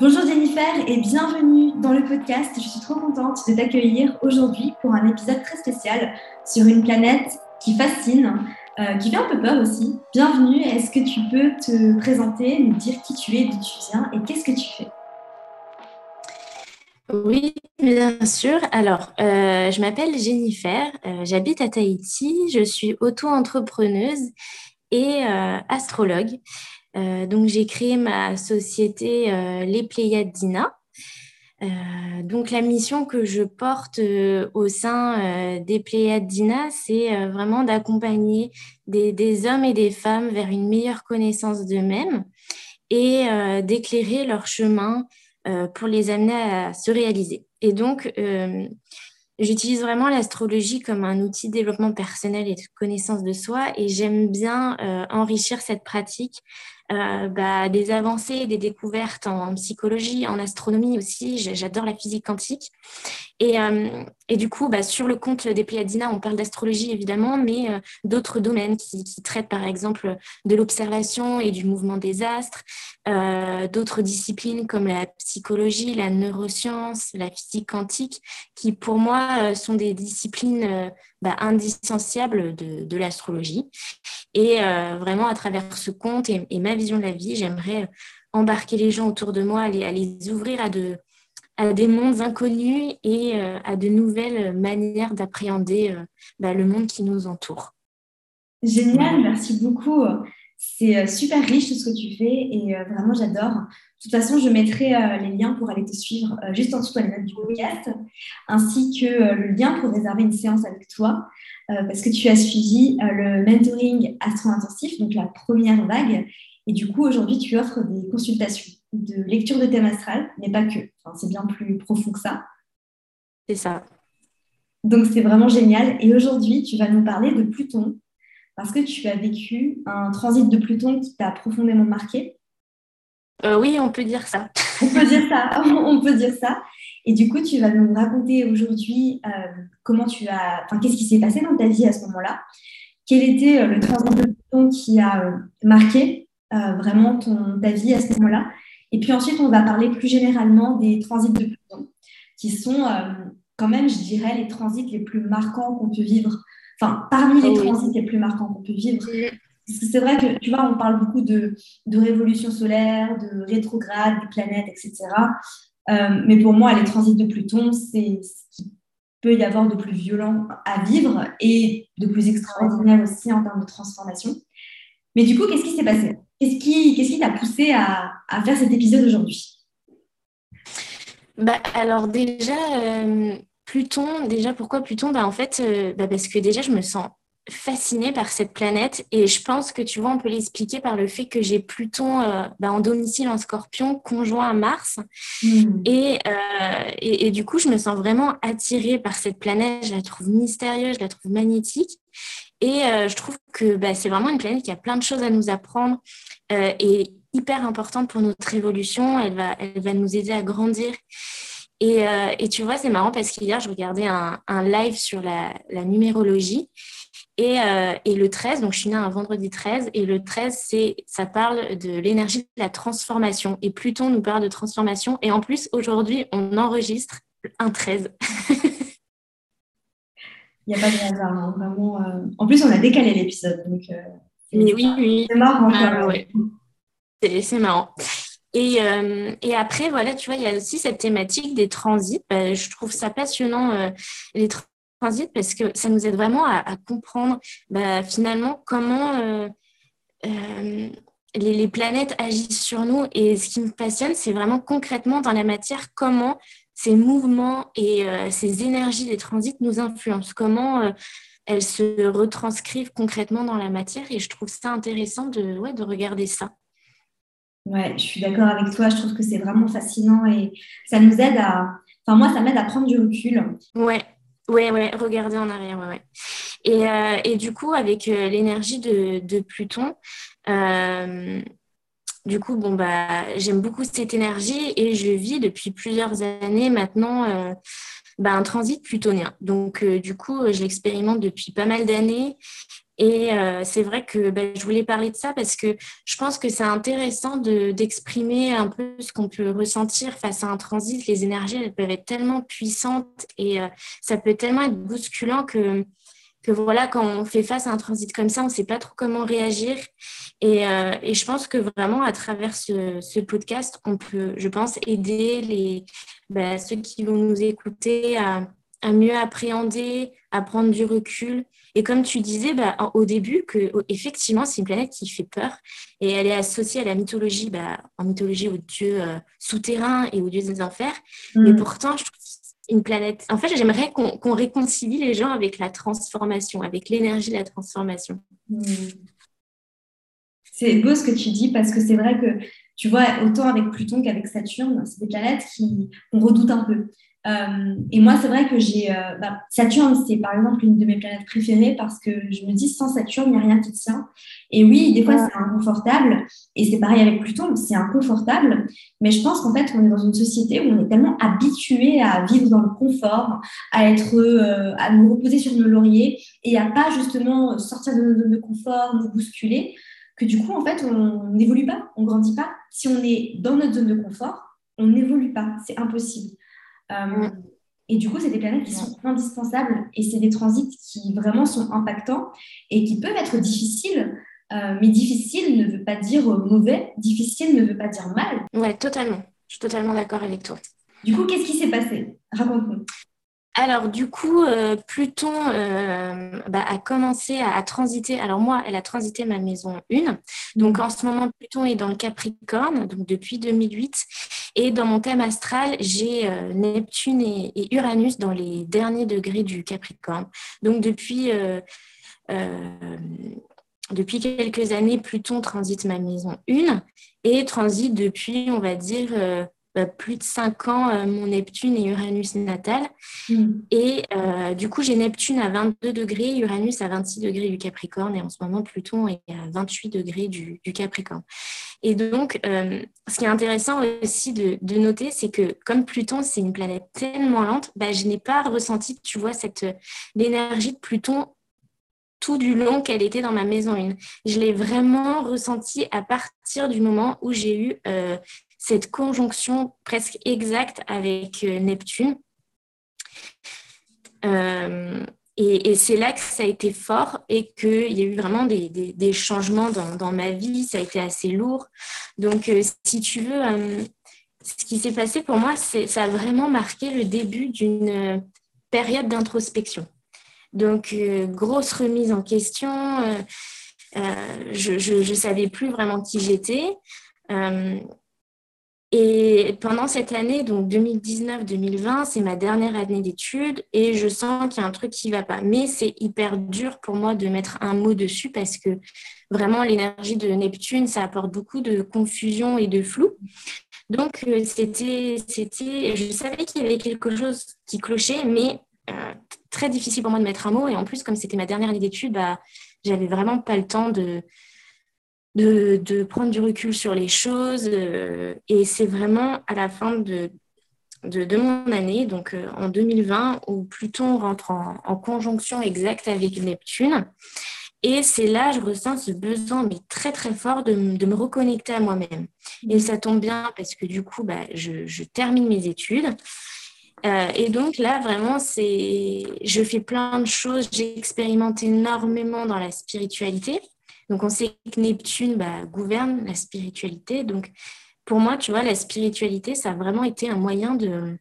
Bonjour Jennifer et bienvenue dans le podcast. Je suis trop contente de t'accueillir aujourd'hui pour un épisode très spécial sur une planète qui fascine, euh, qui fait un peu peur aussi. Bienvenue, est-ce que tu peux te présenter, nous dire qui tu es, d'où tu viens et qu'est-ce que tu fais? Oui, bien sûr. Alors, euh, je m'appelle Jennifer, euh, j'habite à Tahiti, je suis auto-entrepreneuse et astrologue. Euh, donc, j'ai créé ma société euh, Les Pléiades d'Ina. Euh, donc, la mission que je porte au sein des Pléiades d'Ina, c'est vraiment d'accompagner des, hommes et des femmes vers une meilleure connaissance d'eux-mêmes et d'éclairer leur chemin pour les amener à se réaliser. Et donc, J'utilise vraiment l'astrologie comme un outil de développement personnel et de connaissance de soi et j'aime bien enrichir cette pratique euh, bah, des avancées, des découvertes en, psychologie, en astronomie aussi. J'adore la physique quantique. Et, euh, du coup, bah, sur le compte des Pléiadina, on parle d'astrologie évidemment, mais euh, d'autres domaines qui, qui, traitent par exemple de l'observation et du mouvement des astres, d'autres disciplines comme la psychologie, la neuroscience, la physique quantique, qui pour moi sont des disciplines bah, indissociables de, l'astrologie. Et euh, vraiment, à travers ce conte et, ma vision de la vie, j'aimerais embarquer les gens autour de moi, à les, à les ouvrir à, de, à des mondes inconnus et euh, à de nouvelles manières d'appréhender euh, bah, le monde qui nous entoure. Génial, merci beaucoup. C'est super riche tout ce que tu fais et vraiment j'adore. De toute façon, je mettrai les liens pour aller te suivre juste en dessous de la note du podcast, ainsi que le lien pour réserver une séance avec toi. Euh, parce que tu as suivi euh, le mentoring astro-intensif, donc la première vague. Et du coup, aujourd'hui, tu offres des consultations de lecture de thème astral, mais pas que. c'est bien plus profond que ça. C'est ça. Donc, c'est vraiment génial. Et aujourd'hui, tu vas nous parler de Pluton, parce que tu as vécu un transit de Pluton qui t'a profondément marqué. Euh, oui, on peut dire ça. on peut dire ça. on peut dire ça. Et du coup, tu vas nous raconter aujourd'hui euh, comment tu as, enfin, qu'est-ce qui s'est passé dans ta vie à ce moment-là, quel était euh, le transit de Pluton qui a marqué vraiment ton, ta vie à ce moment-là? Et puis ensuite, on va parler plus généralement des transits de Pluton, qui sont quand même, je dirais, les transits les plus marquants qu'on peut vivre. Enfin, parmi les transits les plus marquants qu'on peut vivre. Parce que c'est vrai que, tu vois, on parle beaucoup de, de révolution solaire, de rétrograde, des planètes, etc. Euh, mais pour moi, les transits de Pluton, c'est ce qu'il peut y avoir de plus violent à vivre et de plus extraordinaire aussi en termes de transformation. Mais du coup, qu'est-ce qui s'est passé? Qu'est-ce qui qu'est-ce qui t'a poussé à, à, faire cet épisode aujourd'hui? Bah, Alors déjà, euh, Pluton, déjà pourquoi Pluton? Bah, En fait, euh, bah, parce que déjà, je me sens fascinée par cette planète et je pense que tu vois, on peut l'expliquer par le fait que j'ai Pluton euh, bah, en domicile en scorpion conjoint à Mars hmm. euh, et, et, du coup, je me sens vraiment attirée par cette planète. Je la trouve mystérieuse, je la trouve magnétique et euh, je trouve que bah, c'est vraiment une planète qui a plein de choses à nous apprendre et hyper importante pour notre évolution. Elle va, elle va nous aider à grandir. Et, et tu vois, c'est marrant parce qu'hier, je regardais un, un live sur la, la numérologie euh, et, le 13, donc je suis née un vendredi 13, et le 13, c'est, ça parle de l'énergie de la transformation. Et Pluton nous parle de transformation. Et en plus, aujourd'hui, on enregistre un 13. Il n'y a pas de hasard, hein, vraiment. Euh, en plus, on a décalé l'épisode. Donc, euh, oui, oui. C'est marrant. Ah, c'est, marrant. Et, et, après, voilà, tu vois, il y a aussi cette thématique des transits. Bah, je trouve ça passionnant, les transit parce que ça nous aide vraiment à, comprendre bah, finalement comment euh, euh, les, planètes agissent sur nous. Et ce qui me passionne, c'est vraiment concrètement dans la matière comment ces mouvements et euh, ces énergies des transits nous influencent, comment elles se retranscrivent concrètement dans la matière. Et je trouve ça intéressant de, ouais, de regarder ça. Ouais, je suis d'accord avec toi. Je trouve que c'est vraiment fascinant et ça nous aide à. Enfin, moi, ça m'aide à prendre du recul. Ouais. Oui, ouais, regarder en arrière, ouais, ouais. Et, euh, et du coup, avec euh, l'énergie de, de, Pluton, euh, du coup, bon, bah, j'aime beaucoup cette énergie et je vis depuis plusieurs années maintenant bah, un transit plutonien. Donc, du coup, je l'expérimente depuis pas mal d'années Et euh, c'est vrai que ben, je voulais parler de ça parce que je pense que c'est intéressant d'exprimer un peu ce qu'on peut ressentir face à un transit. Les énergies, elles peuvent être tellement puissantes et euh, ça peut tellement être bousculant que, que voilà, quand on fait face à un transit comme ça, on ne sait pas trop comment réagir. Et, euh, et, je pense que vraiment, à travers ce, ce, podcast, on peut, je pense, aider les, ben, ceux qui vont nous écouter à, à mieux appréhender, à prendre du recul et comme tu disais bah, au début, que effectivement, c'est une planète qui fait peur et elle est associée à la mythologie, bah, en mythologie aux dieux euh, souterrains et aux dieux des enfers. Mais mm. pourtant, je trouve une planète. En fait, j'aimerais qu'on réconcilie les gens avec la transformation, avec l'énergie de la transformation. Mm. C'est beau ce que tu dis parce que c'est vrai que tu vois, autant avec Pluton qu'avec Saturne, c'est des planètes qu'on redoute un peu. Euh, et moi, c'est vrai que j'ai. Euh, bah, Saturne, c'est par exemple une de mes planètes préférées parce que je me dis, sans Saturne, il n'y a rien qui tient. Et oui, des fois, c'est inconfortable. Et c'est pareil avec Pluton, c'est inconfortable. Mais je pense qu'en fait, on est dans une société où on est tellement habitué à vivre dans le confort, à, être, euh, à nous reposer sur nos lauriers et à pas justement sortir de nos zones de confort, nous bousculer, que du coup, en fait, on n'évolue pas, on grandit pas. Si on est dans notre zone de confort, on n'évolue pas. C'est impossible. Euh, et du coup, c'est des planètes qui sont indispensables et c'est des transits qui vraiment sont impactants et qui peuvent être difficiles. Euh, mais difficile ne veut pas dire mauvais, difficile ne veut pas dire mal. Ouais, totalement. Je suis totalement d'accord avec toi. Du coup, qu'est-ce qui s'est passé? Raconte-nous. Alors, du coup, euh, Pluton euh, bah, a commencé à, transiter. Alors, moi, elle a transité ma maison 1. Donc, en ce moment, Pluton est dans le Capricorne, donc depuis 2008. Et dans mon thème astral, j'ai euh, Neptune et, Uranus dans les derniers degrés du Capricorne. Donc, depuis, depuis quelques années, Pluton transite ma maison 1 et transite depuis, on va dire, plus de 5 ans euh, mon Neptune et Uranus natal. Hmm. Et euh, du coup, j'ai Neptune à 22 degrés, Uranus à 26 degrés du Capricorne et en ce moment, Pluton est à 28 degrés du, Capricorne. Et donc, euh, ce qui est intéressant aussi de, noter, c'est que comme Pluton, c'est une planète tellement lente, bah, je n'ai pas ressenti, tu vois, cette l'énergie de Pluton tout du long qu'elle était dans ma maison 1. Je l'ai vraiment ressenti à partir du moment où j'ai eu cette conjonction presque exacte avec euh, Neptune. Euh, et, c'est là que ça a été fort et qu'il y a eu vraiment des, changements dans, ma vie. Ça a été assez lourd. Donc, euh, si tu veux, ce qui s'est passé pour moi, ça a vraiment marqué le début d'une période d'introspection. Donc, grosse remise en question. je ne savais plus vraiment qui j'étais. Et pendant cette année, donc 2019-2020, c'est ma dernière année d'études et je sens qu'il y a un truc qui ne va pas. Mais c'est hyper dur pour moi de mettre un mot dessus parce que vraiment l'énergie de Neptune, ça apporte beaucoup de confusion et de flou. Donc euh, c'était, c'était, je savais qu'il y avait quelque chose qui clochait, mais euh, très difficile pour moi de mettre un mot. Et en plus, comme c'était ma dernière année d'études, bah, j'avais vraiment pas le temps de de, prendre du recul sur les choses. Euh, et c'est vraiment à la fin de, de, mon année, donc euh, en 2020, où Pluton rentre en, conjonction exacte avec Neptune. Et c'est là, je ressens ce besoin, mais très très fort, de, me reconnecter à moi-même. Et ça tombe bien parce que du coup, bah, je, termine mes études. Euh, et donc là, vraiment, c'est, je fais plein de choses. J'ai expérimenté énormément dans la spiritualité. Donc, on sait que Neptune bah, gouverne la spiritualité. Donc, pour moi, tu vois, la spiritualité, ça a vraiment été un moyen euh,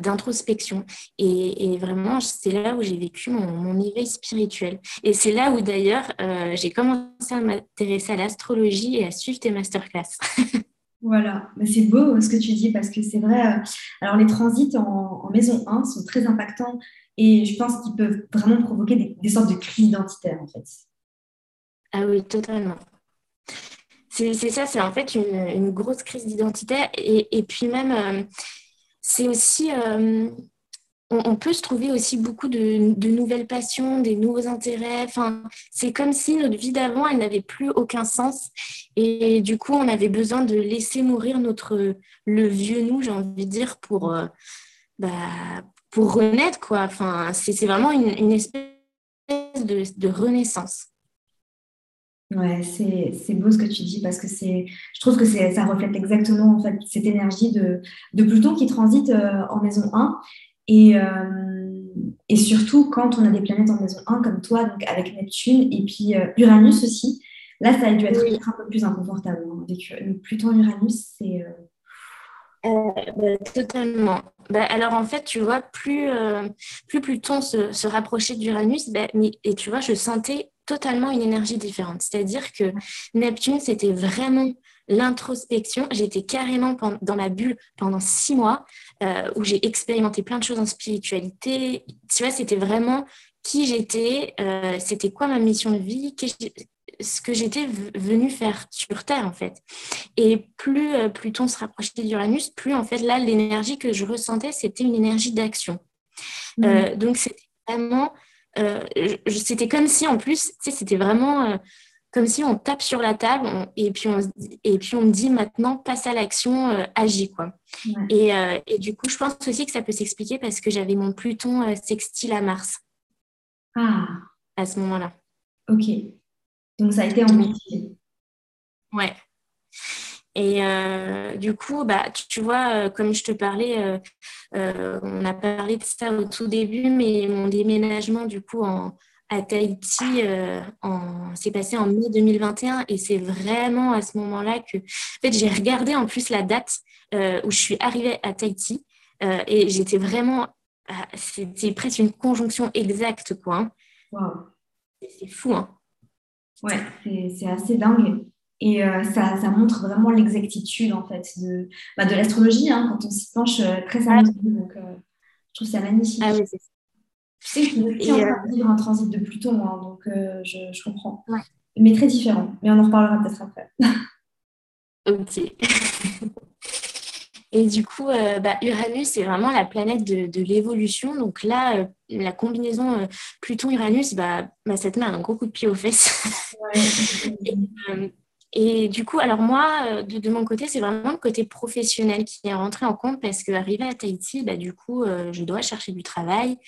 d'introspection. Et, vraiment, c'est là où j'ai vécu mon, éveil spirituel. Et c'est là où d'ailleurs, euh, j'ai commencé à m'intéresser à l'astrologie et à suivre tes masterclass. Voilà, c'est beau ce que tu dis parce que c'est vrai. Euh, alors, les transits en, maison 1 sont très impactants et je pense qu'ils peuvent vraiment provoquer des, des sortes de crises identitaires en fait. Ah oui, totalement. C'est ça, c'est en fait une, grosse crise d'identité. Et, puis même, euh, c'est aussi, euh, on, peut se trouver aussi beaucoup de, nouvelles passions, des nouveaux intérêts. Enfin, c'est comme si notre vie d'avant, elle n'avait plus aucun sens. Et du coup, on avait besoin de laisser mourir notre, le vieux nous, j'ai envie de dire, pour, euh, bah, pour renaître, quoi. Enfin, c'est vraiment une, une espèce de, renaissance. Ouais, c'est beau ce que tu dis parce que c'est, je trouve que ça reflète exactement en fait cette énergie de, de Pluton qui transite euh, en maison 1 et, euh, et surtout quand on a des planètes en maison 1 comme toi, donc avec Neptune et puis euh, Uranus aussi. Là, ça a dû être un peu plus inconfortable. Hein, avec Pluton-Uranus, c'est euh, bah, totalement. Bah, alors en fait, tu vois, plus, euh, plus Pluton se, se rapprochait d'Uranus, bah, et tu vois, je sentais totalement une énergie différente. C'est-à-dire que Neptune, c'était vraiment l'introspection. J'étais carrément dans ma bulle pendant six mois euh, où j'ai expérimenté plein de choses en spiritualité. Tu vois, c'était vraiment qui j'étais, c'était quoi ma mission de vie, ce que j'étais venue faire sur Terre, en fait. Et plus euh, Pluton se rapprochait d'Uranus, plus, en fait, là, l'énergie que je ressentais, c'était une énergie d'action. Mmh. Euh, donc, c'était vraiment... Euh, c'était comme si, en plus, tu sais, c'était vraiment comme si on tape sur la table et, puis on, et puis on me dit maintenant, passe à l'action, agis, quoi. Et, et, du coup, je pense aussi que ça peut s'expliquer parce que j'avais mon Pluton sextile à Mars. Ah. À ce moment-là. Ok. Donc, ça a été amplifié. Ouais. Et euh, du coup, bah, tu, vois, euh, comme je te parlais, euh, on a parlé de ça au tout début, mais mon déménagement, du coup, en, à Tahiti s'est passé en mai 2021 et c'est vraiment à ce moment-là que en fait, j'ai regardé en plus la date où je suis arrivée à Tahiti et j'étais vraiment c'était presque une conjonction exacte quoi. Hein. C'est fou hein. Ouais, c'est assez dingue. Et euh, ça, ça, montre vraiment l'exactitude en fait de, bah, de l'astrologie hein, quand on s'y penche euh, très sérieusement. Donc, euh, je trouve ça magnifique. Ah oui, Je sais je suis en train de vivre un transit de Pluton, hein, donc je, je, comprends. Mais très différent. Mais on en reparlera peut-être après. ok. Et du coup, euh, bah, Uranus, c'est vraiment la planète de, l'évolution. Donc là, euh, la combinaison euh, Pluton-Uranus, bah, bah, ça te met un gros coup de pied aux fesses. et, du coup, alors moi, de, mon côté, c'est vraiment le côté professionnel qui est rentré en compte parce qu'arrivé à Tahiti, bah, du coup, je dois chercher du travail.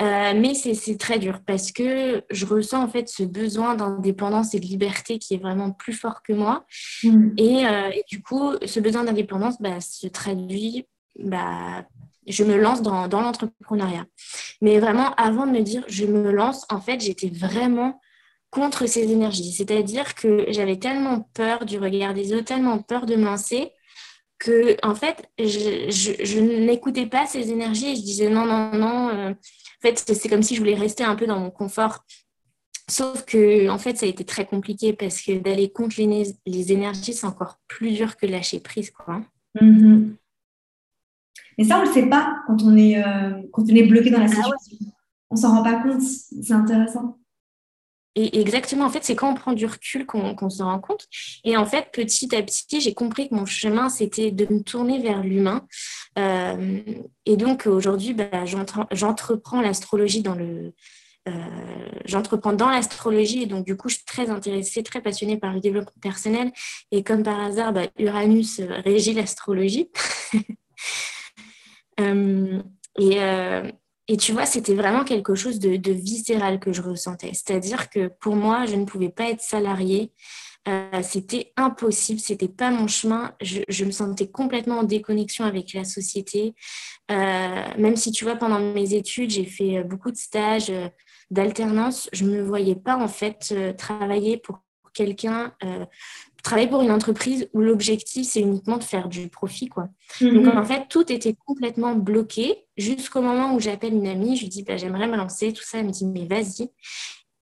Euh, mais c'est très dur parce que je ressens en fait ce besoin d'indépendance et de liberté qui est vraiment plus fort que moi. Mm. Euh, et, du coup, ce besoin d'indépendance bah, se traduit, bah, je me lance dans, dans l'entrepreneuriat. Mais vraiment, avant de me dire je me lance, en fait, j'étais vraiment contre ces énergies. C'est-à-dire que j'avais tellement peur du regard des autres, tellement peur de me lancer que en fait je, je, je n'écoutais pas ces énergies et je disais non non non euh, en fait, c'est comme si je voulais rester un peu dans mon confort. Sauf que, en fait, ça a été très compliqué parce que d'aller contre les, énergies, c'est encore plus dur que lâcher prise, quoi. Mm-hmm. Mais ça, on ne le sait pas quand on est, euh, quand on est bloqué dans la ah situation. On ne s'en rend pas compte. C'est intéressant. Et exactement, en fait, c'est quand on prend du recul qu'on se rend compte. Et en fait, petit à petit, j'ai compris que mon chemin, c'était de me tourner vers l'humain. Euh, et donc, aujourd'hui, bah, j'entreprends l'astrologie dans le... Euh, j'entreprends dans l'astrologie et donc du coup je suis très intéressée, très passionnée par le développement personnel et comme par hasard bah, Uranus régit l'astrologie euh, et, et tu vois, c'était vraiment quelque chose de, viscéral que je ressentais. C'est-à-dire que pour moi, je ne pouvais pas être salariée. Euh, c'était impossible, c'était pas mon chemin. Je, me sentais complètement en déconnexion avec la société. Euh, même si tu vois, pendant mes études, j'ai fait beaucoup de stages, euh, d'alternance, je me voyais pas en fait travailler pour quelqu'un pour une entreprise où l'objectif, c'est uniquement de faire du profit. Quoi. Donc, mhm. en fait, tout était complètement bloqué jusqu'au moment où j'appelle une amie, je lui dis, bah, j'aimerais me lancer, tout ça. Elle me dit, mais vas-y.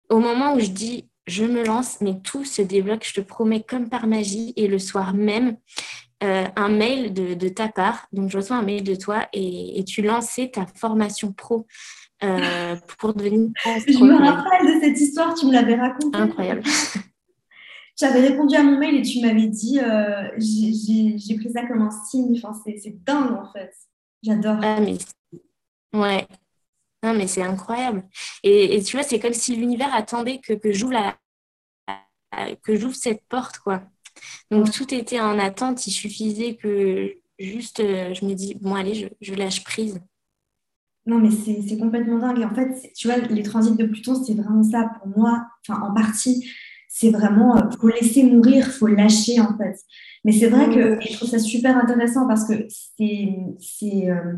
Au moment où je dis, je me lance, mais tout se débloque, je te promets, comme par magie. Et le soir même, euh, un mail de, ta part, donc je reçois un mail de toi et, tu lançais ta formation pro. Euh, pour devenir Je me rappelle de cette histoire, tu me l'avais racontée. Incroyable. J'avais répondu à mon mail et tu m'avais dit, euh, j'ai pris ça comme un signe. Enfin, c'est dingue en fait. J'adore. Ah, mais... Ouais. Non, mais c'est incroyable. Et, tu vois, c'est comme si l'univers attendait que, que j'ouvre la que j'ouvre cette porte, quoi. Donc, tout était en attente. Il suffisait que juste, euh, je me dis, bon, allez, je, je lâche prise. Non, mais c'est complètement dingue. Et en fait, tu vois, les transits de Pluton, c'est vraiment ça pour moi, enfin, en partie. C'est vraiment, il faut laisser mourir, il faut lâcher, en fait. Mais c'est vrai que je trouve ça super intéressant parce que c'est euh,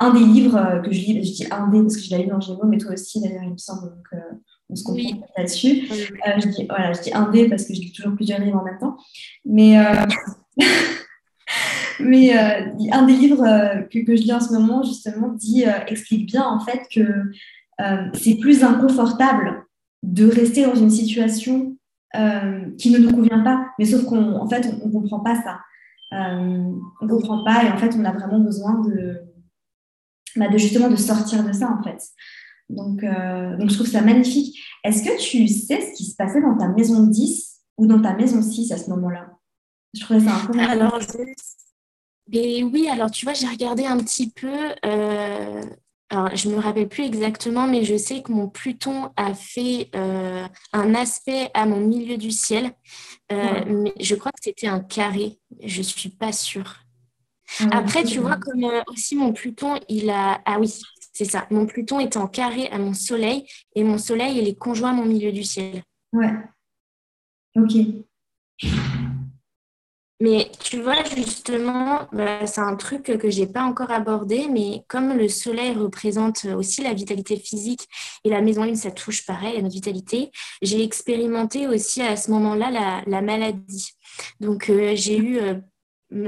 un des livres euh, que je lis, je dis un des parce que je l'ai lu dans Gémeaux, mais toi aussi d'ailleurs, il me semble, donc euh, on se comprend là-dessus. je, dis, voilà, je dis un des parce que je lis toujours plusieurs livres en même temps. Mais, mais un des livres que, que, je lis en ce moment, justement, dit, explique bien en fait que c'est plus inconfortable de rester dans une situation euh, qui ne nous convient pas. Mais sauf qu'en fait, on ne comprend pas ça. Euh, on ne comprend pas et en fait, on a vraiment besoin de, bah, de justement de sortir de ça en fait. Donc, euh, donc je trouve ça magnifique. Est-ce que tu sais ce qui se passait dans ta maison 10 ou dans ta maison 6 à ce moment-là? Je trouvais ça un peu alors, et oui, alors tu vois, j'ai regardé un petit peu alors, je ne me rappelle plus exactement, mais je sais que mon Pluton a fait euh, un aspect à mon milieu du ciel. Euh, mais je crois que c'était un carré. Je ne suis pas sûre. Après, tu vois, comme euh, aussi mon Pluton, il a. Ah oui, c'est ça. Mon Pluton est en carré à mon Soleil et mon Soleil, il est conjoint à mon milieu du ciel. Ouais. Ok. Mais tu vois, justement, bah, c'est un truc que je n'ai pas encore abordé, mais comme le soleil représente aussi la vitalité physique et la maison lune, ça touche pareil à notre vitalité, j'ai expérimenté aussi à ce moment-là la, maladie. Donc, euh, j'ai eu, euh,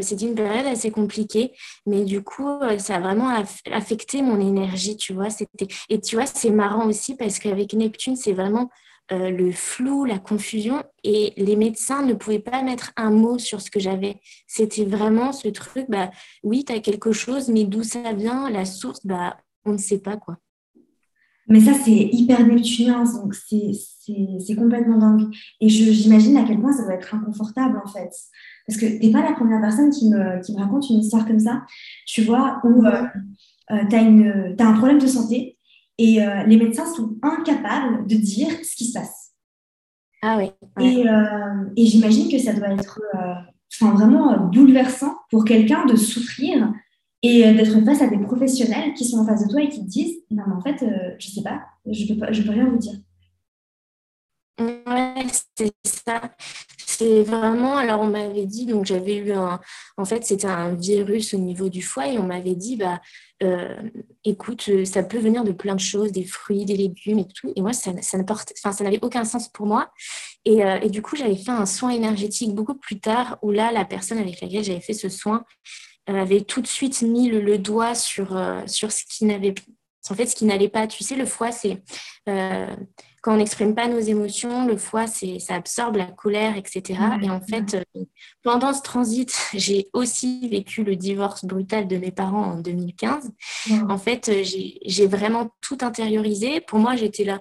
c'était une période assez compliquée, mais du coup, euh, ça a vraiment affecté mon énergie, tu vois. Et tu vois, c'est marrant aussi parce qu'avec Neptune, c'est vraiment euh, le flou, la confusion, et les médecins ne pouvaient pas mettre un mot sur ce que j'avais. C'était vraiment ce truc, bah oui, tu as quelque chose, mais d'où ça vient, la source, bah on ne sait pas quoi. Mais ça, c'est hyper neptunien, donc c'est complètement dingue. Et j'imagine à quel point ça doit être inconfortable, en fait. Parce que tu n'es pas la première personne qui me, qui me, raconte une histoire comme ça, tu vois, où euh, euh, tu as, as, un problème de santé, et euh, les médecins sont incapables de dire ce qui se passe. Ah oui. Et, euh, et j'imagine que ça doit être euh, enfin, vraiment bouleversant pour quelqu'un de souffrir et d'être face à des professionnels qui sont en face de toi et qui te disent Non, mais en fait, je ne sais pas, je ne peux, peux rien vous dire. Ouais, c'est ça. C'est vraiment, alors on m'avait dit, donc j'avais eu un, en fait c'était un virus au niveau du foie et on m'avait dit, bah euh, écoute, ça peut venir de plein de choses, des fruits, des légumes et tout. Et moi, ça, ça n'avait aucun sens pour moi. Et, euh, et du coup, j'avais fait un soin énergétique beaucoup plus tard où là, la personne avec laquelle j'avais fait ce soin avait tout de suite mis le, doigt sur, euh, sur ce qui n'avait en fait ce qui n'allait pas. Tu sais, le foie, c'est quand on n'exprime pas nos émotions, le foie, c'est, ça absorbe la colère, etc. et en fait, euh, pendant ce transit, j'ai aussi vécu le divorce brutal de mes parents en 2015. En fait, euh, j'ai, vraiment tout intériorisé. Pour moi, j'étais là,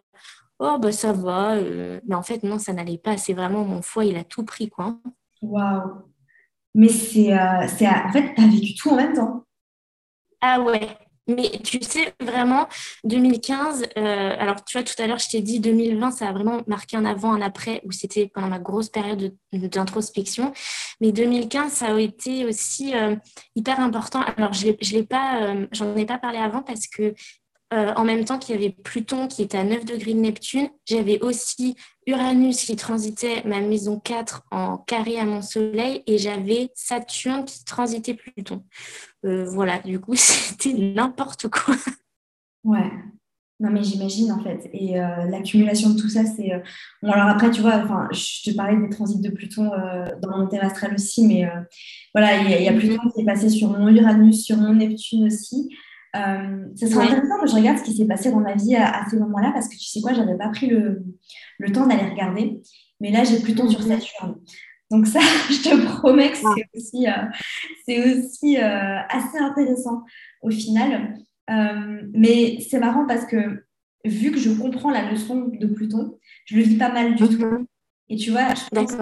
oh, bah ça va. Euh. mais en fait, non, ça n'allait pas. C'est vraiment mon foie, il a tout pris, quoi. Waouh! Mais c'est, c'est, en fait, tu as vécu tout en même temps. Ah ouais, mais tu sais, vraiment, 2015, euh, alors tu vois, tout à l'heure, je t'ai dit 2020, ça a vraiment marqué un avant, un après, où c'était pendant ma grosse période d'introspection. Mais 2015, ça a été aussi euh, hyper important. Alors, je n'en euh, ai pas parlé avant parce que euh, en même temps qu'il y avait Pluton qui était à 9 degrés de Neptune, j'avais aussi Uranus qui transitait ma maison 4 en carré à mon soleil et j'avais Saturne qui transitait Pluton. Euh, voilà, du coup, c'était n'importe quoi. Ouais. Non, mais j'imagine en fait. Et euh, l'accumulation de tout ça, c'est. Bon, alors après, tu vois, enfin, je te parlais des transits de Pluton dans mon thème astral aussi, mais voilà, il y, y, a Pluton qui est passé sur mon Uranus, sur mon Neptune aussi. Euh, ce serait intéressant que je regarde ce qui s'est passé dans ma vie à, ces moments-là parce que tu sais quoi, j'avais pas pris le, le temps d'aller regarder. Mais là, j'ai Pluton sur mhm. Saturne. Donc ça, je te promets que c'est aussi, euh, c'est aussi euh, assez intéressant au final. mais c'est marrant parce que vu que je comprends la leçon de Pluton, je le vis pas mal du mhm. tout. Et tu vois, je pense,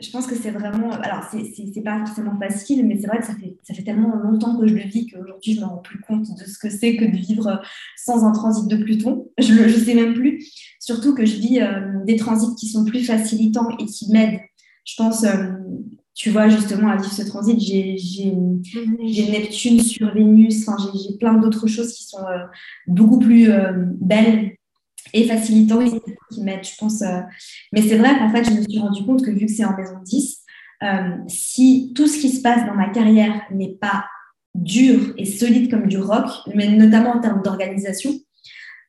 je pense que c'est vraiment. Alors, c'est pas forcément facile, mais c'est vrai que ça fait, ça fait tellement longtemps que je le vis qu'aujourd'hui, je me rends plus compte de ce que c'est que de vivre sans un transit de Pluton. Je ne sais même plus. Surtout que je vis euh, des transits qui sont plus facilitants et qui m'aident. Je pense, euh, tu vois, justement, à vivre ce transit. J'ai mhm. Neptune sur Vénus, enfin, j'ai plein d'autres choses qui sont euh, beaucoup plus belles et facilitantes qui m'aident, je pense. Euh. Mais c'est vrai qu'en fait, je me suis rendu compte que vu que c'est en maison 10, si tout ce qui se passe dans ma carrière n'est pas dur et solide comme du rock, mais notamment en termes d'organisation,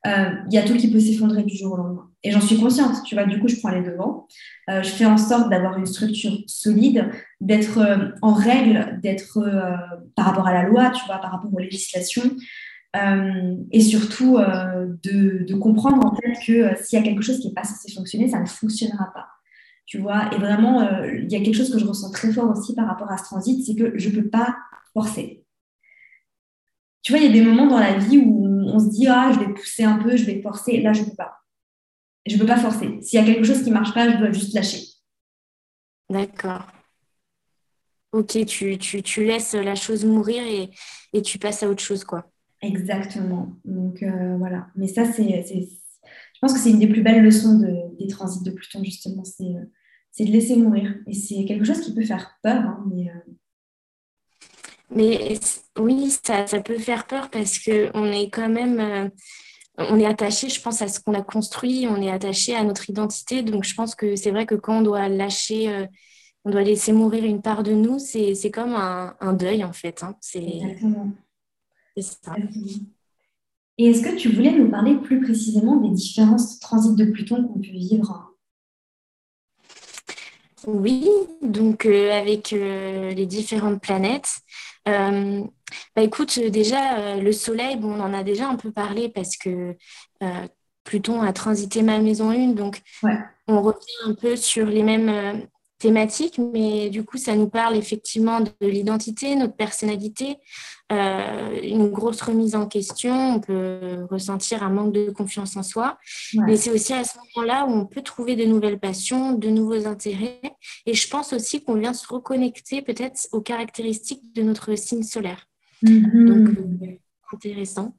il y a tout qui peut s'effondrer du jour au lendemain. Et j'en suis consciente, tu vois, du coup, je prends les devants. Euh, je fais en sorte d'avoir une structure solide, d'être euh, en règle, d'être euh, par rapport à la loi, tu vois, par rapport aux législations. Et surtout de, comprendre en fait que s'il y a quelque chose qui n'est pas censé fonctionner, ça ne fonctionnera pas. Tu vois, et vraiment, il y a quelque chose que je ressens très fort aussi par rapport à ce transit, c'est que je ne peux pas forcer. Tu vois, il y a des moments dans la vie où on se dit, ah, je vais pousser un peu, je vais forcer. Là, je ne peux pas je ne peux pas forcer. S'il y a quelque chose qui ne marche pas, je dois juste lâcher. D'accord. Ok, tu, tu, laisses la chose mourir et, et, tu passes à autre chose, quoi. Exactement. Donc euh, voilà. Mais ça, c'est, je pense que c'est une des plus belles leçons des transits de Pluton, justement. Euh, c'est, de laisser mourir. Et c'est quelque chose qui peut faire peur. Hein, mais, euh, mais oui, ça, ça, peut faire peur parce qu'on est quand même on est attaché, je pense, à ce qu'on a construit, on est attaché à notre identité. Donc, je pense que c'est vrai que quand on doit lâcher, on doit laisser mourir une part de nous, c'est comme un, deuil, en fait. Hein. Exactement. Ça. Et est-ce que tu voulais nous parler plus précisément des différents transits de Pluton qu'on peut vivre? Oui, donc euh, avec euh, les différentes planètes. Bah, écoute, euh, déjà, euh, le soleil, bon, on en a déjà un peu parlé parce que euh, Pluton a transité ma maison 1, donc on revient un peu sur les mêmes thématique, mais du coup, ça nous parle effectivement de l'identité, notre personnalité, euh, une grosse remise en question, on peut ressentir un manque de confiance en soi, mais c'est aussi à ce moment-là où on peut trouver de nouvelles passions, de nouveaux intérêts, et je pense aussi qu'on vient se reconnecter peut-être aux caractéristiques de notre signe solaire. Mm-hmm. Donc, euh, intéressant.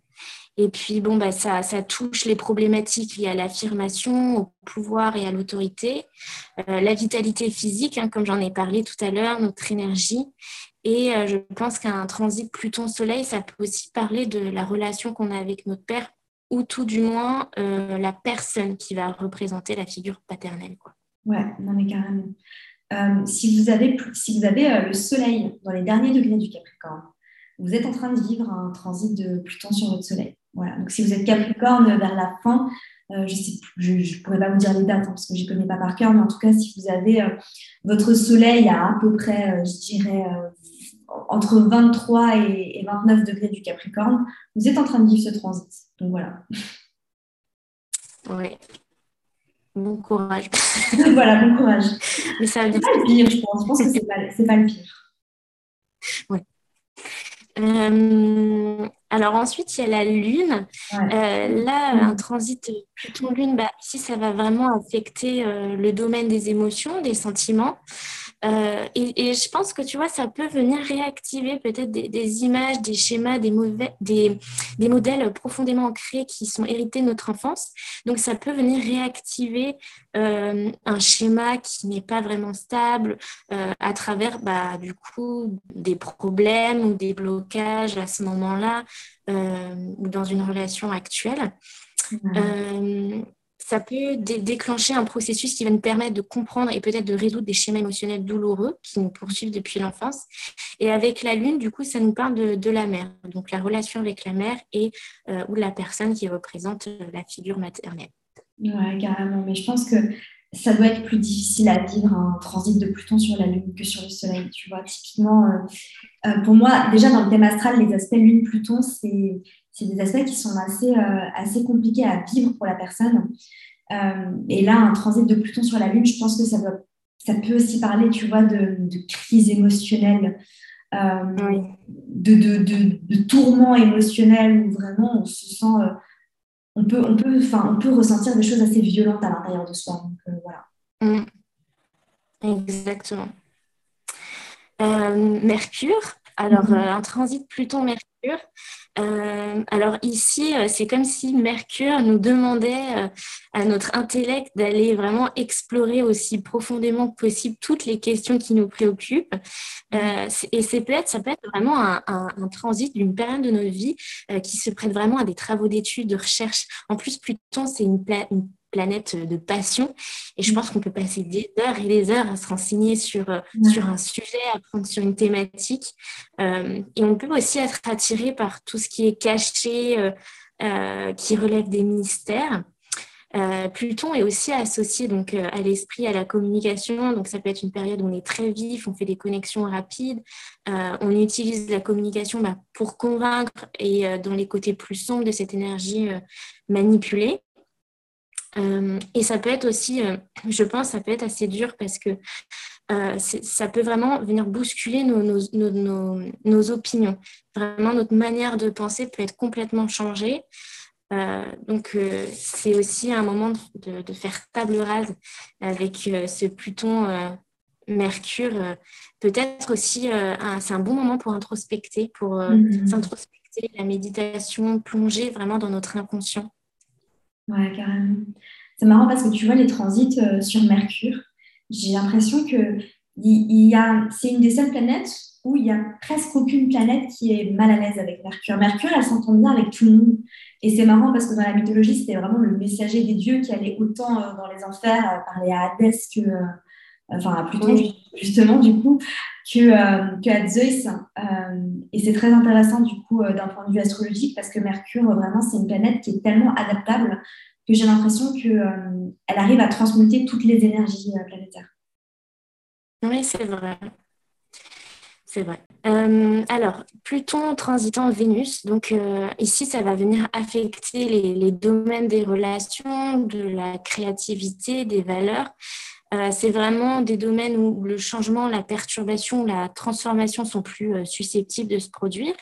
Et puis, bon, bah, ça, ça touche les problématiques liées à l'affirmation, au pouvoir et à l'autorité, euh, la vitalité physique, hein, comme j'en ai parlé tout à l'heure, notre énergie. Et euh, je pense qu'un transit Pluton-Soleil, ça peut aussi parler de la relation qu'on a avec notre père, ou tout du moins euh, la personne qui va représenter la figure paternelle. Quoi. Ouais, non mais carrément. si vous avez, si vous avez le Soleil dans les derniers degrés du Capricorne, vous êtes en train de vivre un transit de Pluton sur votre Soleil. Voilà. Donc, si vous êtes Capricorne vers la fin, euh, je ne pourrais pas vous dire les dates hein, parce que je ne connais pas par cœur, mais en tout cas, si vous avez euh, votre Soleil à à peu près, euh, je dirais, entre 23 et, 29 degrés du Capricorne, vous êtes en train de vivre ce transit. Donc voilà. Oui. Bon courage. voilà, bon courage. Mais ça va pas le pire, je pense. Je pense que ce n'est pas, pas, le pire. Oui. Euh, alors ensuite, il y a la Lune. Euh, là, un transit Pluton-Lune, bah, ici, ça va vraiment affecter euh, le domaine des émotions, des sentiments. Euh, et, je pense que tu vois, ça peut venir réactiver peut-être des, images, des schémas, des, des, des, modèles profondément ancrés qui sont hérités de notre enfance. Donc, ça peut venir réactiver euh, un schéma qui n'est pas vraiment stable euh, à travers, bah, du coup, des problèmes ou des blocages à ce moment-là ou dans une relation actuelle ça peut déclencher un processus qui va nous permettre de comprendre et peut-être de résoudre des schémas émotionnels douloureux qui nous poursuivent depuis l'enfance. Et avec la lune, du coup, ça nous parle de, la mère, donc la relation avec la mère et euh, ou la personne qui représente euh, la figure maternelle. Ouais, carrément. Mais je pense que ça doit être plus difficile à vivre un transit de Pluton sur la Lune que sur le Soleil. Tu vois, typiquement, euh, pour moi, déjà dans le thème astral, les aspects Lune-Pluton, c'est c'est des aspects qui sont assez, euh, assez compliqués à vivre pour la personne. Euh, et là, un transit de Pluton sur la Lune, je pense que ça, doit, ça peut aussi parler, tu vois, de, crise émotionnelle, euh, de, de, de, tourment émotionnel où vraiment on se sent, on, peut, on, peut, on peut ressentir des choses assez violentes à l'intérieur de soi. Donc, voilà. Mm. Exactement. Mercure, Alors, mhm. un transit Pluton-Mercure, euh, alors ici, euh, c'est comme si Mercure nous demandait euh, à notre intellect d'aller vraiment explorer aussi profondément que possible toutes les questions qui nous préoccupent. et c'est peut-être, ça peut être vraiment un, transit d'une période de notre vie qui se prête vraiment à des travaux d'études, de recherche. En plus, Pluton, c'est une, une planète de passion. Et je mm. pense qu'on peut passer des heures et des heures à se renseigner sur, euh, sur un sujet, à prendre sur une thématique. Euh, et on peut aussi être attiré par tout ce qui est caché, euh, qui relève des ministères. Pluton est aussi associé donc à l'esprit, à la communication. Donc ça peut être une période où on est très vif, on fait des connexions rapides, on utilise la communication bah, pour convaincre et dans les côtés plus sombres de cette énergie manipulée. Euh, et ça peut être aussi, euh, je pense, ça peut être assez dur parce que euh, ça peut vraiment venir bousculer nos, nos, nos, opinions. Vraiment, notre manière de penser peut être complètement changée. donc, c'est aussi un moment de, de, faire table rase avec ce Pluton Mercure. Peut-être aussi, c'est un bon moment pour introspecter, pour mm-hmm. s'introspecter, la méditation, plonger vraiment dans notre inconscient. Ouais, carrément. C'est marrant parce que tu vois les transits euh, sur Mercure, j'ai l'impression que il y a, c'est une des seules planètes où il y a presque aucune planète qui est mal à l'aise avec Mercure. Mercure, elle s'entend bien avec tout le monde. Et c'est marrant parce que dans la mythologie, c'était vraiment le messager des dieux qui allait autant euh, dans les enfers euh, parler à Hadès que, enfin à Pluton justement du coup que, que à Zeus et c'est très intéressant du coup d'un point de vue astrologique parce que Mercure vraiment c'est une planète qui est tellement adaptable que j'ai l'impression qu'elle euh, arrive à transmuter toutes les énergies euh, planétaires. Oui, c'est vrai. C'est vrai. Euh, alors, Pluton transitant Vénus, donc ici, ça va venir affecter les, domaines des relations, de la créativité, des valeurs. C'est vraiment des domaines où le changement, la perturbation, la transformation sont plus susceptibles de se produire.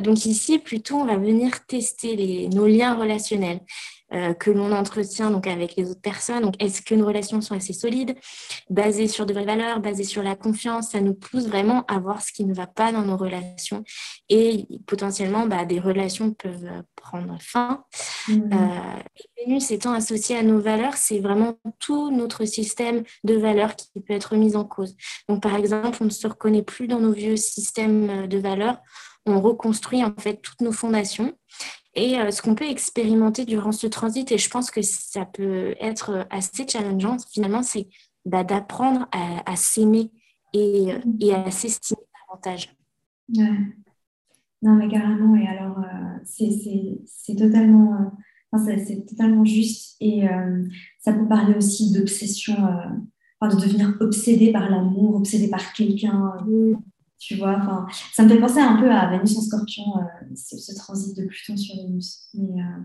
donc ici, Pluton va venir tester nos liens relationnels. Euh, que l'on entretient donc avec les autres personnes. Donc, est-ce que nos relations sont assez solides, basées sur de vraies valeurs, basées sur la confiance Ça nous pousse vraiment à voir ce qui ne va pas dans nos relations et potentiellement, bah, des relations peuvent prendre fin. Mmh. Euh, Vénus étant associée à nos valeurs, c'est vraiment tout notre système de valeurs qui peut être mis en cause. Donc, par exemple, on ne se reconnaît plus dans nos vieux systèmes de valeurs on reconstruit en fait toutes nos fondations et euh, ce qu'on peut expérimenter durant ce transit, et je pense que ça peut être assez challengeant, finalement, c'est bah, d'apprendre à, s'aimer et, et, à s'estimer davantage. Ouais. Non, mais carrément. Et alors, euh, c'est totalement, euh, c'est totalement juste. Et ça peut parler aussi d'obsession, de devenir obsédé par l'amour, obsédé par quelqu'un. Tu vois, enfin, ça me fait penser un peu à Vénus en scorpion, euh, ce, transit de Pluton sur Vénus. Mais, euh,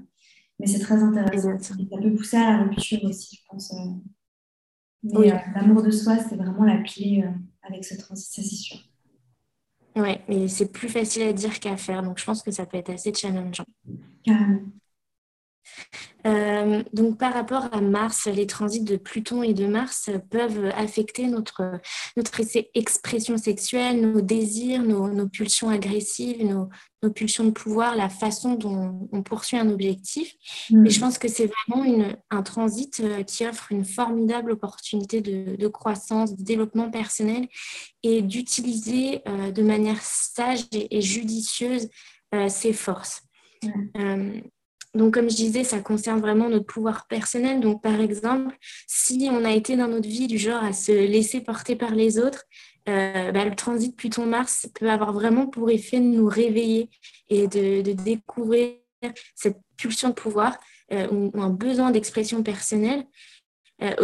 mais c'est très intéressant. Ça peut pousser à la rupture aussi, je pense. Euh. Mais l'amour de soi, c'est vraiment la clé avec ce transit, ça c'est sûr. Oui, mais c'est plus facile à dire qu'à faire. Donc je pense que ça peut être assez challengeant. Carrément. Euh, donc par rapport à Mars, les transits de Pluton et de Mars peuvent affecter notre, notre expression sexuelle, nos désirs, nos, pulsions agressives, nos, pulsions de pouvoir, la façon dont on poursuit un objectif. Mm. Et je pense que c'est vraiment une, un transit euh, qui offre une formidable opportunité de, croissance, de développement personnel et d'utiliser euh, de manière sage et, judicieuse ses forces. Donc, comme je disais, ça concerne vraiment notre pouvoir personnel. Donc, par exemple, si on a été dans notre vie du genre à se laisser porter par les autres, euh, bah, le transit Pluton-Mars peut avoir vraiment pour effet de nous réveiller et de, découvrir cette pulsion de pouvoir euh, ou un besoin d'expression personnelle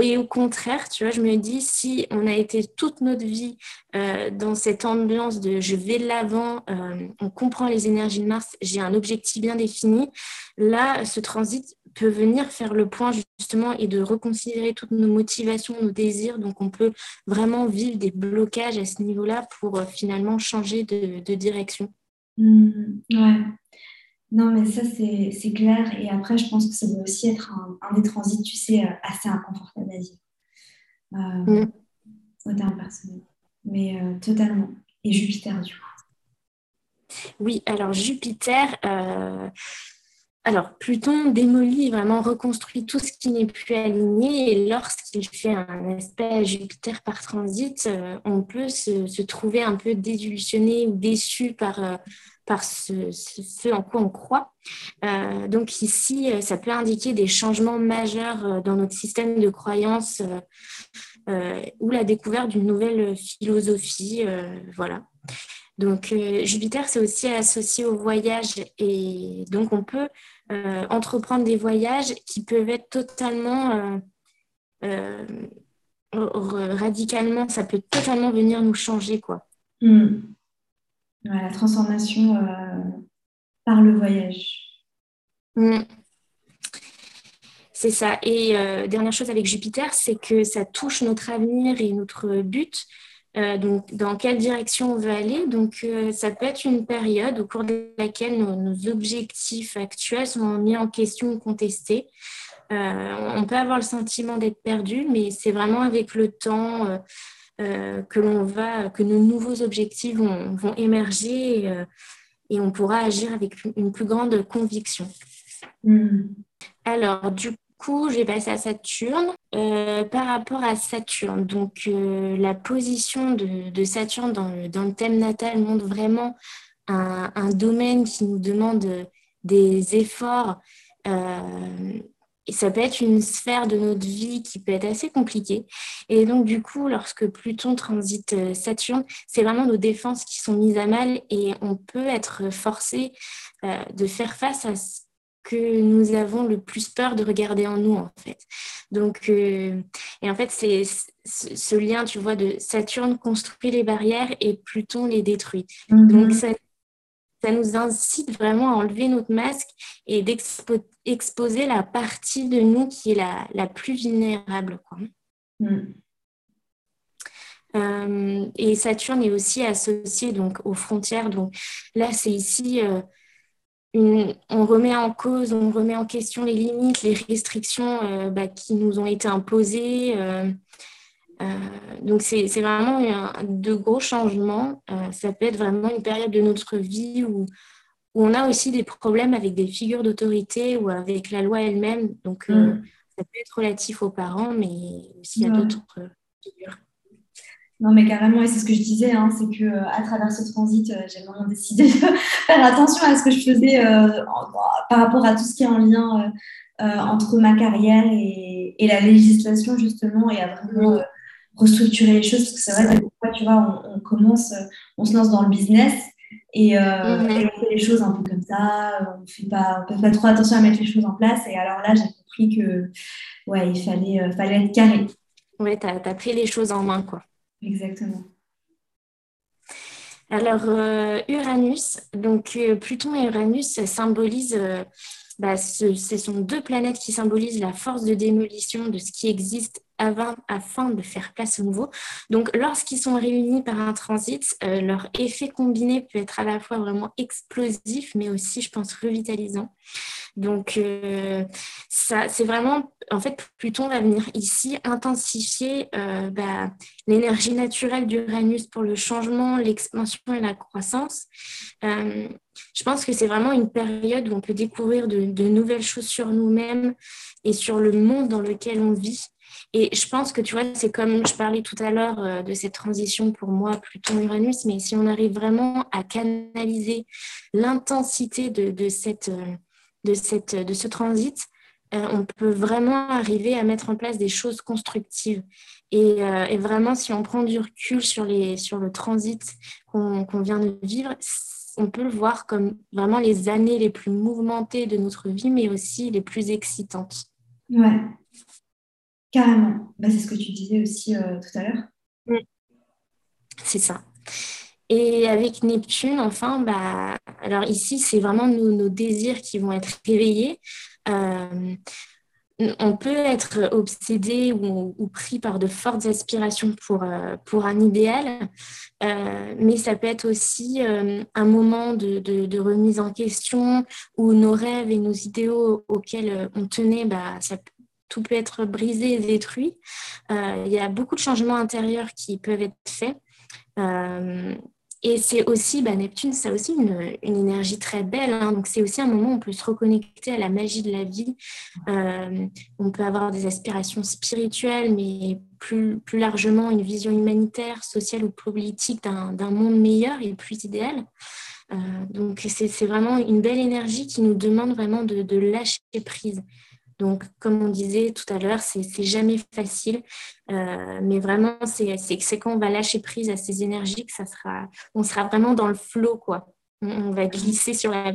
et au contraire, tu vois, je me dis, si on a été toute notre vie euh, dans cette ambiance de je vais de l'avant, euh, on comprend les énergies de Mars, j'ai un objectif bien défini, là, ce transit peut venir faire le point justement et de reconsidérer toutes nos motivations, nos désirs. Donc, on peut vraiment vivre des blocages à ce niveau-là pour finalement changer de, direction. Mmh, ouais, non, mais ça, c'est clair. Et après, je pense que ça doit aussi être un, des transits, tu sais, euh, assez inconfortable à vivre. Euh, mm. Au terme personnel. Mais euh, totalement. Et Jupiter, du coup. Oui, alors Jupiter, alors, Pluton démolit, vraiment reconstruit tout ce qui n'est plus aligné. Et lorsqu'il fait un aspect Jupiter par transit, on peut se, trouver un peu désillusionné ou déçu par, par ce, en quoi on croit. Euh, donc ici, ça peut indiquer des changements majeurs dans notre système de croyances ou la découverte d'une nouvelle philosophie. voilà. Donc Jupiter, c'est aussi associé au voyage et donc on peut euh, entreprendre des voyages qui peuvent être totalement euh, euh, radicalement, ça peut totalement venir nous changer quoi. La transformation par le voyage. Hmm. C'est ça. Et dernière chose avec Jupiter, c'est que ça touche notre avenir et notre but. Euh, donc, dans quelle direction on veut aller. Donc, euh, ça peut être une période au cours de laquelle nos, objectifs actuels sont mis en question ou contestés. Euh, on peut avoir le sentiment d'être perdu, mais c'est vraiment avec le temps que l'on va, que nos nouveaux objectifs vont, émerger et, on pourra agir avec une plus grande conviction. Hmm. Alors, du coup, je vais passer à Saturne. Euh, par rapport à Saturne, donc euh, la position de, Saturne dans le, thème natal montre vraiment un, domaine qui nous demande des efforts. Euh, et ça peut être une sphère de notre vie qui peut être assez compliquée. Et donc, du coup, lorsque Pluton transite Saturne, c'est vraiment nos défenses qui sont mises à mal et on peut être forcé de faire face à que nous avons le plus peur de regarder en nous, en fait. Donc, euh, et en fait, c'est ce lien, tu vois, de Saturne construit les barrières et Pluton les détruit. Mhm. Donc, ça, ça, nous incite vraiment à enlever notre masque et d'exposer la partie de nous qui est la, la plus vulnérable. Quoi. Mhm. Euh, et Saturne est aussi associé donc aux frontières. Donc là, c'est ici euh, on remet en cause, on remet en question les limites, les restrictions euh, bah, qui nous ont été imposées. Euh, euh, donc c'est vraiment de gros changements. ça peut être vraiment une période de notre vie où, on a aussi des problèmes avec des figures d'autorité ou avec la loi elle-même. Donc mm. ça peut être relatif aux parents, mais aussi à d'autres figures. Non, mais carrément, et c'est ce que je disais, hein, c'est que euh, à travers ce transit, euh, j'ai vraiment décidé de faire attention à ce que je faisais euh, par rapport à tout ce qui est en lien entre ma carrière et, la législation, justement, et à vraiment restructurer les choses. Parce que c'est vrai que parfois, tu vois, on, commence, on se lance dans le business et, mm-hmm. on fait les choses un peu comme ça, on ne fait pas, on fait pas trop attention à mettre les choses en place. Et alors là, j'ai compris que, ouais, il fallait, fallait être carré. Ouais, tu as, as pris les choses en main, quoi. Exactement. Alors, euh, Uranus, donc euh, Pluton et Uranus symbolisent, euh, bah, ce, sont deux planètes qui symbolisent la force de démolition de ce qui existe afin de faire place au nouveau. Donc, lorsqu'ils sont réunis par un transit, euh, leur effet combiné peut être à la fois vraiment explosif, mais aussi, je pense, revitalisant. Donc, euh, c'est vraiment, en fait, Pluton va venir ici intensifier euh, bah, l'énergie naturelle d'Uranus pour le changement, l'expansion et la croissance. je pense que c'est vraiment une période où on peut découvrir de nouvelles choses sur nous-mêmes et sur le monde dans lequel on vit. Et je pense que, tu vois, c'est comme je parlais tout à l'heure euh, de cette transition pour moi, Pluton-Uranus, mais si on arrive vraiment à canaliser l'intensité de, cette, euh, de, cette, de ce transit, euh, on peut vraiment arriver à mettre en place des choses constructives. Et, vraiment, si on prend du recul sur, les, sur le transit qu'on vient de vivre, on peut le voir comme vraiment les années les plus mouvementées de notre vie, mais aussi les plus excitantes. Ouais, Carrément. Bah, c'est ce que tu disais aussi euh, tout à l'heure. Mm. C'est ça. Et avec Neptune, enfin, bah, alors ici, c'est vraiment nos, désirs qui vont être réveillés. Euh, on peut être obsédé ou, pris par de fortes aspirations pour, euh, pour un idéal, mais ça peut être aussi un moment de, de, remise en question où nos rêves et nos idéaux auxquels on tenait, bah, ça, tout peut être brisé et détruit. Euh, il y a beaucoup de changements intérieurs qui peuvent être faits. Euh, et c'est aussi, bah, Neptune, ça aussi une, une énergie très belle. Hein. donc c'est aussi un moment où on peut se reconnecter à la magie de la vie. Euh, on peut avoir des aspirations spirituelles, mais plus, plus largement une vision humanitaire, sociale ou politique d'un monde meilleur et plus idéal. Euh, donc c'est vraiment une belle énergie qui nous demande vraiment de, de lâcher prise. Donc, comme on disait tout à l'heure, c'est jamais facile, euh, mais vraiment, c'est quand on va lâcher prise à ces énergies que ça sera, on sera vraiment dans le flot, quoi. On, va glisser sur la.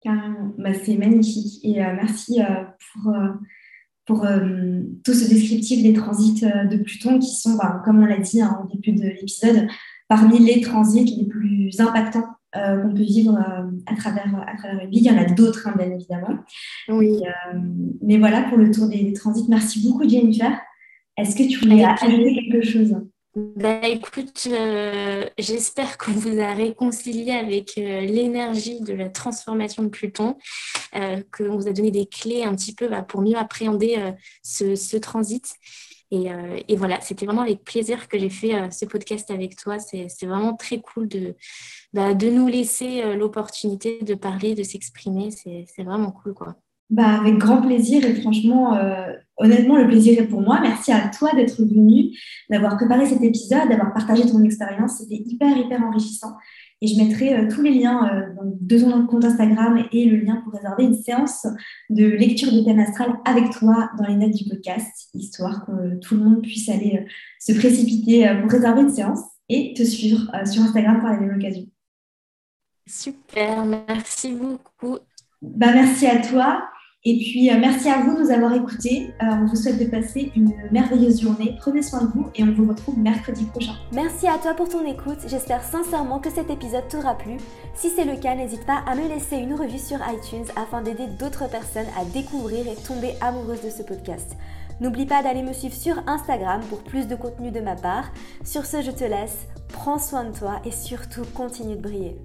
Carrément, bah, c'est magnifique. Et euh, merci euh, pour, pour tout ce descriptif des transits de Pluton qui sont, bah, comme on l'a dit hein, au début de l'épisode, parmi les transits les plus impactants euh, qu'on peut vivre euh, à, travers, à travers une vie. Il y en a d'autres, hein, bien évidemment. Oui. Euh, mais voilà pour le tour des, transits. Merci beaucoup, Jennifer. Est-ce que tu voulais ajouter quelque chose? Bah, écoute, j'espère qu'on vous a réconcilié avec l'énergie de la transformation de Pluton, qu'on vous a donné des clés un petit peu bah, pour mieux appréhender ce, ce, transit. Euh, et, voilà, c'était vraiment avec plaisir que j'ai fait euh, ce podcast avec toi. C'est vraiment très cool de, bah, de nous laisser euh, l'opportunité de parler, de s'exprimer. C'est vraiment cool, quoi. Bah, avec grand plaisir et franchement, honnêtement, le plaisir est pour moi. Merci à toi d'être venu, d'avoir préparé cet épisode, d'avoir partagé ton expérience. C'était hyper, hyper enrichissant. Et je mettrai euh, tous les liens euh, dans deux compte Instagram et le lien pour réserver une séance de lecture de thème astral avec toi dans les notes du podcast, histoire que tout le monde puisse aller euh, se précipiter pour réserver une séance et te suivre sur Instagram par la même occasion. Super, merci beaucoup. Bah, merci à toi. Et puis, euh, merci à vous de nous avoir écoutés. Euh, on vous souhaite de passer une merveilleuse journée. Prenez soin de vous et on vous retrouve mercredi prochain. Merci à toi pour ton écoute. J'espère sincèrement que cet épisode t'aura plu. Si c'est le cas, n'hésite pas à me laisser une revue sur iTunes afin d'aider d'autres personnes à découvrir et tomber amoureuses de ce podcast. N'oublie pas d'aller me suivre sur Instagram pour plus de contenu de ma part. Sur ce, je te laisse. Prends soin de toi et surtout continue de briller.